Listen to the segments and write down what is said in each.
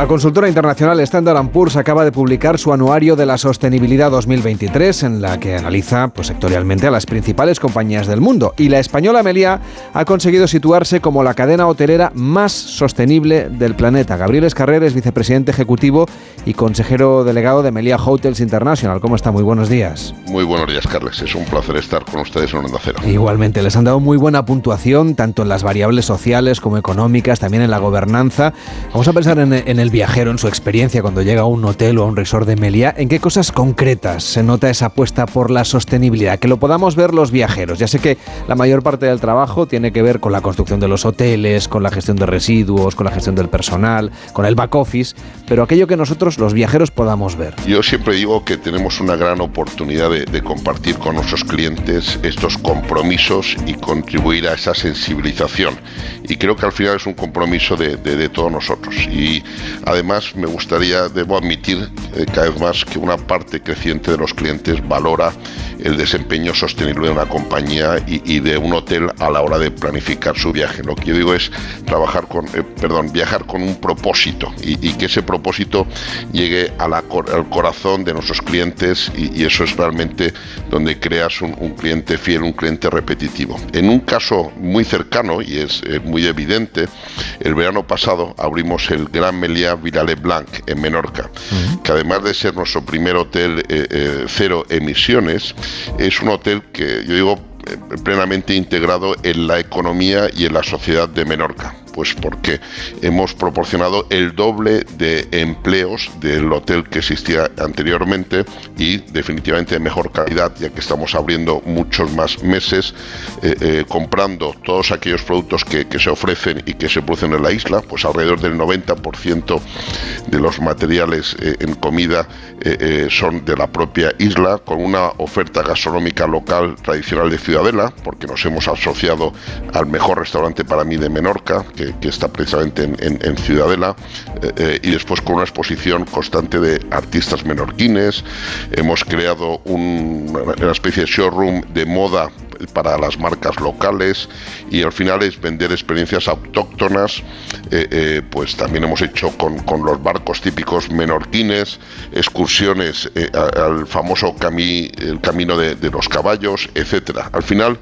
La consultora internacional Standard Poor's acaba de publicar su anuario de la sostenibilidad 2023, en la que analiza pues, sectorialmente a las principales compañías del mundo. Y la española Meliá ha conseguido situarse como la cadena hotelera más sostenible del planeta. Gabriel Escarrer es vicepresidente ejecutivo y consejero delegado de Meliá Hotels International. ¿Cómo está? Muy buenos días. Muy buenos días, Carles. Es un placer estar con ustedes en Onda Cero. Igualmente, les han dado muy buena puntuación, tanto en las variables sociales como económicas, también en la gobernanza. Vamos a pensar en, en el viajero en su experiencia cuando llega a un hotel o a un resort de Meliá, ¿en qué cosas concretas se nota esa apuesta por la sostenibilidad? Que lo podamos ver los viajeros. Ya sé que la mayor parte del trabajo tiene que ver con la construcción de los hoteles, con la gestión de residuos, con la gestión del personal, con el back office, pero aquello que nosotros los viajeros podamos ver. Yo siempre digo que tenemos una gran oportunidad de, compartir con nuestros clientes estos compromisos y contribuir a esa sensibilización. Y creo que al final es un compromiso de, todos nosotros. Además, me gustaría, debo admitir eh, cada vez más que una parte creciente de los clientes valora el desempeño sostenible de una compañía y, de un hotel a la hora de planificar su viaje. Lo que yo digo es trabajar con, eh, perdón, viajar con un propósito y, que ese propósito llegue al corazón de nuestros clientes y, eso es realmente donde creas un, cliente fiel, un cliente repetitivo. En un caso muy cercano y es eh, muy evidente, el verano pasado abrimos el Gran Meliá Virale Blanc en Menorca, que además de ser nuestro primer hotel eh, cero emisiones, es un hotel que yo digo eh, plenamente integrado en la economía y en la sociedad de Menorca. Pues porque hemos proporcionado el doble de empleos del hotel que existía anteriormente y definitivamente de mejor calidad, ya que estamos abriendo muchos más meses eh, eh, comprando todos aquellos productos que, se ofrecen y que se producen en la isla, pues alrededor del 90% de los materiales eh, en comida son de la propia isla, con una oferta gastronómica local tradicional de Ciudadela, porque nos hemos asociado al mejor restaurante para mí de Menorca, que, está precisamente en, Ciudadela, eh, eh, y después con una exposición constante de artistas menorquines. Hemos creado una especie de showroom de moda para las marcas locales y al final es vender experiencias autóctonas, eh, pues también hemos hecho con, los barcos típicos menorquines, excursiones al famoso el camino de, de, los caballos, etcétera. Al final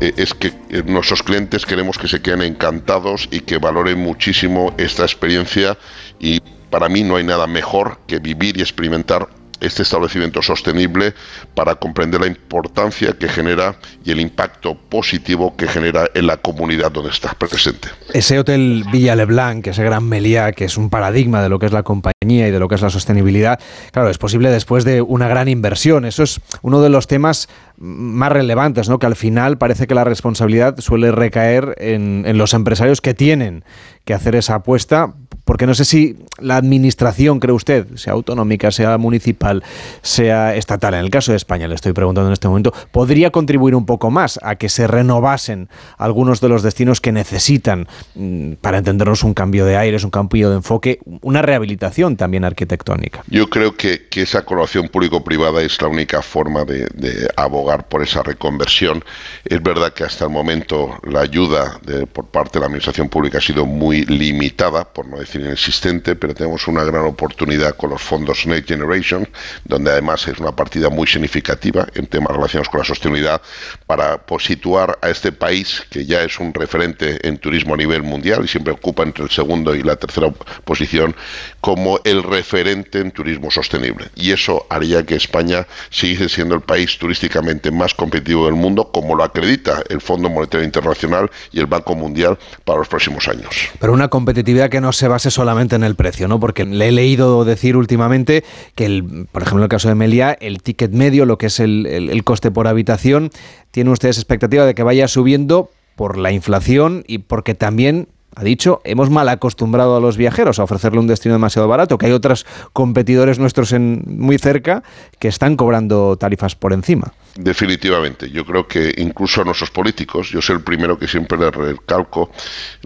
es que nuestros clientes queremos que se queden encantados y que valoren muchísimo esta experiencia y para mí no hay nada mejor que vivir y experimentar este establecimiento sostenible para comprender la importancia que genera y el impacto positivo que genera en la comunidad donde está presente. Ese hotel Villa Leblanc, ese gran Meliá, que es un paradigma de lo que es la compañía y de lo que es la sostenibilidad, claro, es posible después de una gran inversión. Eso es uno de los temas más relevantes, ¿no? Que al final parece que la responsabilidad suele recaer en, en los empresarios que tienen que hacer esa apuesta porque no sé si la administración, cree usted, sea autonómica, sea municipal, sea estatal, en el caso de España le estoy preguntando en este momento, podría contribuir un poco más a que se renovasen algunos de los destinos que necesitan, mm, para entendernos, un cambio de aires, un cambio de enfoque, una rehabilitación también arquitectónica. Yo creo que, esa colaboración público-privada es la única forma de, abogar por esa reconversión. Es verdad que hasta el momento la ayuda por parte de la Administración Pública ha sido muy limitada, por no decir inexistente, pero tenemos una gran oportunidad con los fondos Next Generation, donde además es una partida muy significativa en temas relacionados con la sostenibilidad para situar a este país, que ya es un referente en turismo a nivel mundial y siempre ocupa entre el segundo y la tercera posición, como el referente en turismo sostenible. Y eso haría que España siguiese siendo el país turísticamente más competitivo del mundo, como lo acredita el Fondo Monetario Internacional y el Banco Mundial para los próximos años. Pero una competitividad que no se base solamente en el precio, ¿no? Porque le he leído decir últimamente que, por ejemplo, en el caso de Meliá, el ticket medio, lo que es el, el coste por habitación, tiene ustedes expectativa de que vaya subiendo por la inflación y porque también ha dicho, hemos mal acostumbrado a los viajeros a ofrecerle un destino demasiado barato, que hay otros competidores nuestros en, muy cerca que están cobrando tarifas por encima. Definitivamente, yo creo que incluso a nuestros políticos, yo soy el primero que siempre les recalco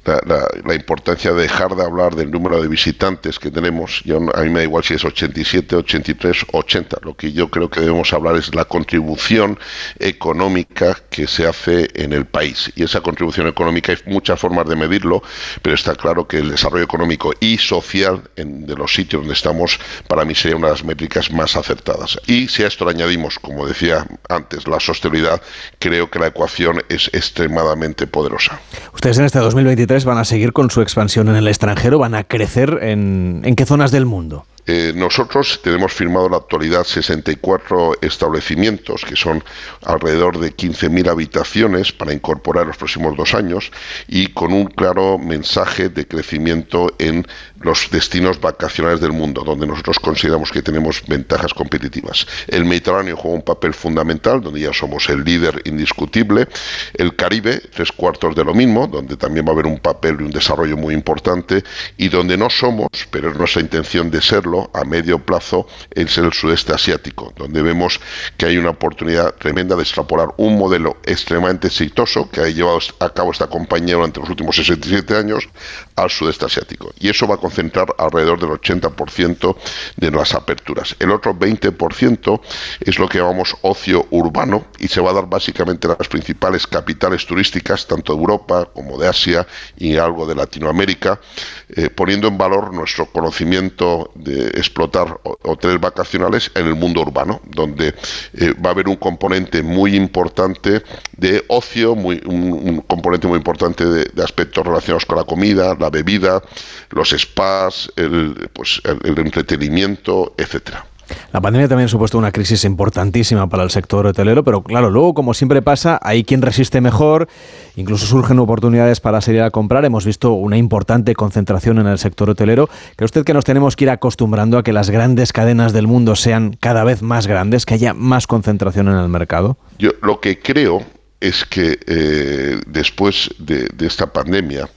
la, importancia de dejar de hablar del número de visitantes que tenemos. Yo, a mí me da igual si es 87, 83, 80. Lo que yo creo que debemos hablar es la contribución económica que se hace en el país. Y esa contribución económica hay muchas formas de medirlo, pero está claro que el desarrollo económico y social de los sitios donde estamos, para mí sería una de las métricas más acertadas. Y si a esto le añadimos, como decía antes, la sostenibilidad, creo que la ecuación es extremadamente poderosa. Ustedes en este 2023 van a seguir con su expansión en el extranjero, van a crecer en, en qué zonas del mundo. Eh, nosotros tenemos firmado en la actualidad 64 establecimientos, que son alrededor de 15.000 habitaciones para incorporar los próximos dos años y con un claro mensaje de crecimiento en los destinos vacacionales del mundo, donde nosotros consideramos que tenemos ventajas competitivas. El Mediterráneo juega un papel fundamental, donde ya somos el líder indiscutible. El Caribe, tres cuartos de lo mismo, donde también va a haber un papel y un desarrollo muy importante. Y donde no somos, pero es nuestra intención de serlo a medio plazo, es el sudeste asiático, donde vemos que hay una oportunidad tremenda de extrapolar un modelo extremadamente exitoso que ha llevado a cabo esta compañía durante los últimos 67 años al sudeste asiático. Y eso va a concentrar alrededor del 80% de las aperturas. El otro 20% es lo que llamamos ocio urbano y se va a dar básicamente en las principales capitales turísticas, tanto de Europa como de Asia y algo de Latinoamérica, eh, poniendo en valor nuestro conocimiento de explotar hoteles vacacionales en el mundo urbano, donde eh, va a haber un componente muy importante de ocio, muy, un, componente muy importante de, aspectos relacionados con la comida, la bebida, los spas, el, pues, el entretenimiento, etcétera. La pandemia también ha supuesto una crisis importantísima para el sector hotelero, pero claro, luego, como siempre pasa, hay quien resiste mejor, incluso surgen oportunidades para salir a comprar. Hemos visto una importante concentración en el sector hotelero. ¿Cree usted que nos tenemos que ir acostumbrando a que las grandes cadenas del mundo sean cada vez más grandes, que haya más concentración en el mercado? Yo lo que creo es que eh, después de, esta pandemia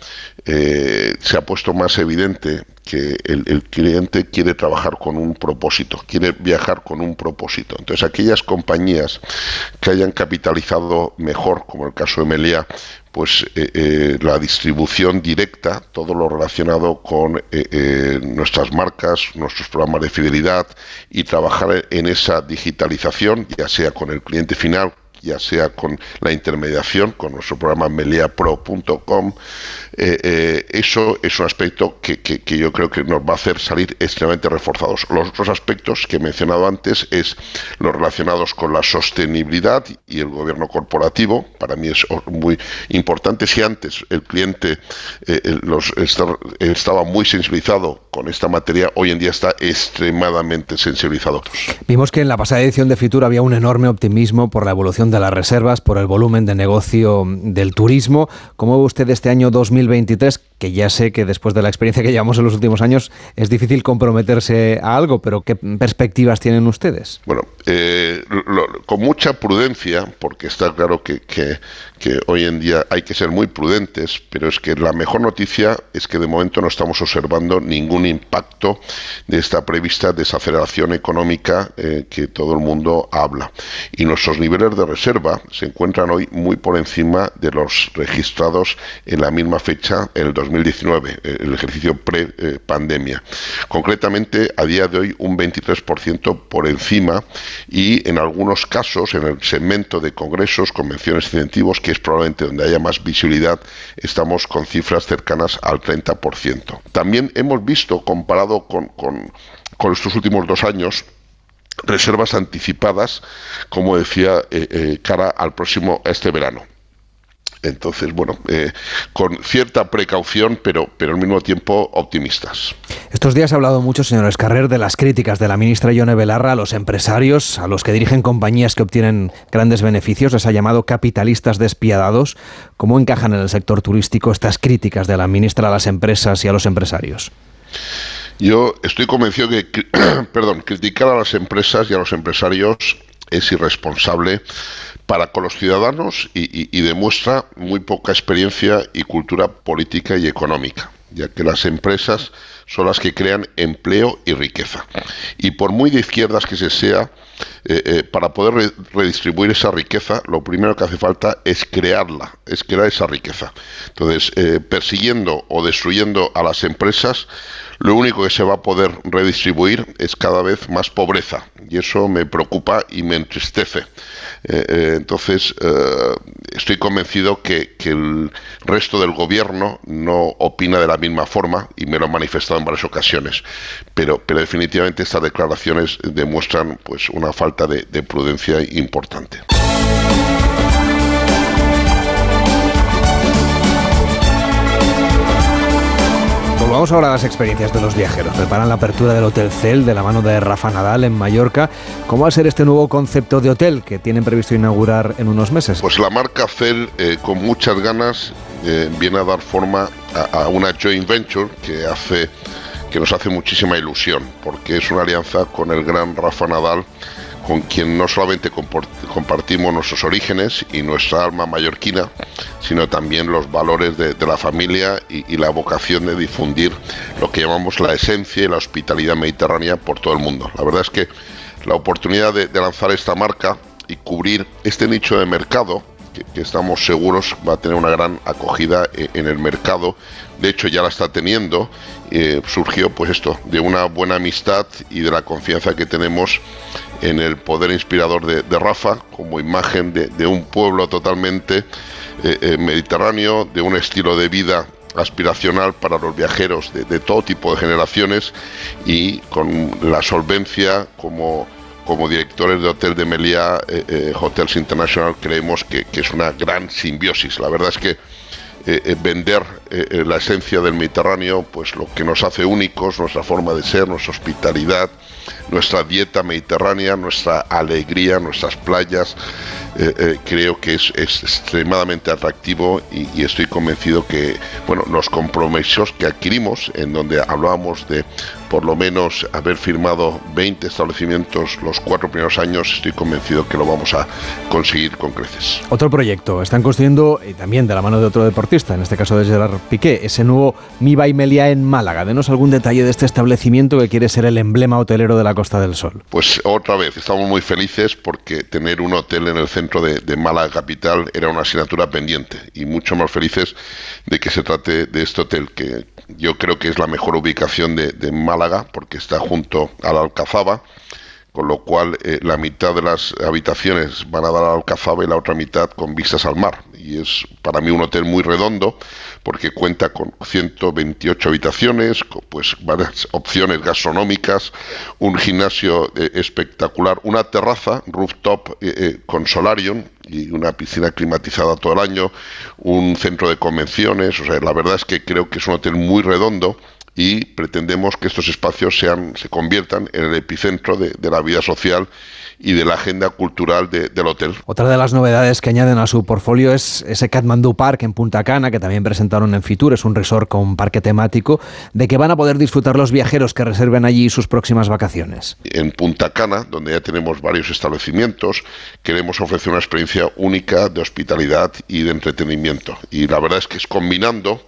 eh, se ha puesto más evidente que el, cliente quiere trabajar con un propósito, quiere viajar con un propósito. Entonces, aquellas compañías que hayan capitalizado mejor, como el caso de Melia, pues eh, la distribución directa, todo lo relacionado con nuestras marcas, nuestros programas de fidelidad y trabajar en esa digitalización, ya sea con el cliente final, ya sea con la intermediación, con nuestro programa meliapro.com, eh, eh, eso es un aspecto que, yo creo que nos va a hacer salir extremadamente reforzados. Los otros aspectos que he mencionado antes es los relacionados con la sostenibilidad y el gobierno corporativo. Para mí es muy importante. Si antes el cliente eh, los, estaba muy sensibilizado con esta materia, hoy en día está extremadamente sensibilizado. Vimos que en la pasada edición de Fitur había un enorme optimismo por la evolución de las reservas, por el volumen de negocio del turismo. ¿Cómo ve usted este año 2023? Que ya sé que después de la experiencia que llevamos en los últimos años es difícil comprometerse a algo, pero ¿qué perspectivas tienen ustedes? Bueno, eh, con mucha prudencia, porque está claro que, que, hoy en día hay que ser muy prudentes, pero es que la mejor noticia es que de momento no estamos observando ningún impacto de esta prevista desaceleración económica eh, que todo el mundo habla. Y nuestros niveles de reserva se encuentran hoy muy por encima de los registrados en la misma fecha, en el 2019, eh, el ejercicio pre-pandemia. Concretamente, a día de hoy, un 23% por encima y en algunos casos, en el segmento de congresos, convenciones incentivos, que es probablemente donde haya más visibilidad, estamos con cifras cercanas al 30%. También hemos visto, comparado con estos últimos dos años, reservas anticipadas, como decía, eh, eh, cara al próximo, este verano. Entonces, bueno, eh, con cierta precaución, pero, pero al mismo tiempo optimistas. Estos días ha hablado mucho, señor Escarrer, de las críticas de la ministra Yone Belarra a los empresarios, a los que dirigen compañías que obtienen grandes beneficios. Les ha llamado capitalistas despiadados. ¿Cómo encajan en el sector turístico estas críticas de la ministra a las empresas y a los empresarios? Yo estoy convencido que, perdón, criticar a las empresas y a los empresarios es irresponsable para con los ciudadanos y, demuestra muy poca experiencia y cultura política y económica, ya que las empresas son las que crean empleo y riqueza. Y por muy de izquierdas que se sea, eh, eh, para poder redistribuir esa riqueza, lo primero que hace falta es crearla, es crear esa riqueza. Entonces, eh, persiguiendo o destruyendo a las empresas, lo único que se va a poder redistribuir es cada vez más pobreza y eso me preocupa y me entristece. Entonces, estoy convencido que, que, el resto del gobierno no opina de la misma forma y me lo han manifestado en varias ocasiones. Pero, pero definitivamente estas declaraciones demuestran pues una falta de, de prudencia importante. Vamos ahora a las experiencias de los viajeros. Preparan la apertura del Hotel Cel de la mano de Rafa Nadal en Mallorca. ¿Cómo va a ser este nuevo concepto de hotel que tienen previsto inaugurar en unos meses? Pues la marca Cel, eh, con muchas ganas, eh, viene a dar forma a, una joint venture que hace que nos hace muchísima ilusión, porque es una alianza con el gran Rafa Nadal con quien no solamente compartimos nuestros orígenes y nuestra alma mallorquina, sino también los valores de, la familia y, la vocación de difundir lo que llamamos la esencia y la hospitalidad mediterránea por todo el mundo. La verdad es que la oportunidad de lanzar esta marca y cubrir este nicho de mercado, que, estamos seguros va a tener una gran acogida en el mercado, de hecho ya la está teniendo, eh, surgió pues esto, de una buena amistad y de la confianza que tenemos en el poder inspirador de, Rafa como imagen de, un pueblo totalmente eh, eh, mediterráneo, de un estilo de vida aspiracional para los viajeros de, todo tipo de generaciones y con la solvencia como, como directores de Hotel de Meliá, eh, eh, Hotels International, creemos que, es una gran simbiosis. La verdad es que eh, vender la esencia del Mediterráneo, pues lo que nos hace únicos, nuestra forma de ser, nuestra hospitalidad, nuestra dieta mediterránea, nuestra alegría, nuestras playas, eh, eh, creo que es, es, extremadamente atractivo y, y, estoy convencido que bueno los compromisos que adquirimos en donde hablábamos de por lo menos haber firmado 20 establecimientos los cuatro primeros años estoy convencido que lo vamos a conseguir con creces. Otro proyecto están construyendo y también de la mano de otro deportista en este caso de Gerard Piqué ese nuevo Miba y Meliá en Málaga. Denos algún detalle de este establecimiento que quiere ser el emblema hotelero de la Costa del Sol. Pues otra vez estamos muy felices porque tener un hotel en el centro de, de, Málaga capital era una asignatura pendiente y mucho más felices de que se trate de este hotel que yo creo que es la mejor ubicación de, de Málaga porque está junto a la Alcazaba con lo cual eh, la mitad de las habitaciones van a dar al Alcazaba y la otra mitad con vistas al mar. Y es para mí un hotel muy redondo porque cuenta con 128 habitaciones, con pues varias opciones gastronómicas, un gimnasio eh, espectacular, una terraza rooftop eh, eh, con solarium y una piscina climatizada todo el año, un centro de convenciones, o sea, la verdad es que creo que es un hotel muy redondo y pretendemos que estos espacios sean, se conviertan en el epicentro de, de la vida social y de la agenda cultural de, del hotel. Otra de las novedades que añaden a su portfolio es ese Kathmandu Park en Punta Cana, que también presentaron en Fitur, es un resort con parque temático, de que van a poder disfrutar los viajeros que reserven allí sus próximas vacaciones. En Punta Cana, donde ya tenemos varios establecimientos, queremos ofrecer una experiencia única de hospitalidad y de entretenimiento. Y la verdad es que es combinando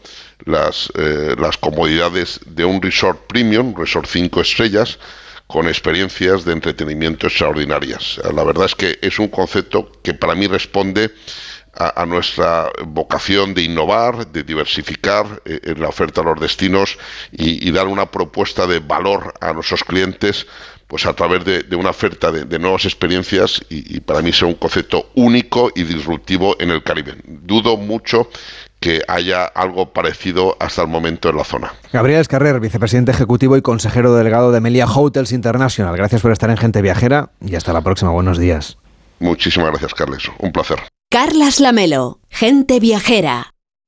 las, eh, las comodidades de un resort premium, resort 5 estrellas, con experiencias de entretenimiento extraordinarias. La verdad es que es un concepto que para mí responde a, nuestra vocación de innovar, de diversificar eh, en la oferta a los destinos y, dar una propuesta de valor a nuestros clientes pues a través de, una oferta de, nuevas experiencias y, para mí será un concepto único y disruptivo en el Caribe. Dudo mucho que haya algo parecido hasta el momento en la zona. Gabriel Escarrer, vicepresidente ejecutivo y consejero delegado de Melia Hotels International. Gracias por estar en Gente Viajera y hasta la próxima. Buenos días. Muchísimas gracias, Carles. Un placer. Carlas Lamelo, Gente Viajera.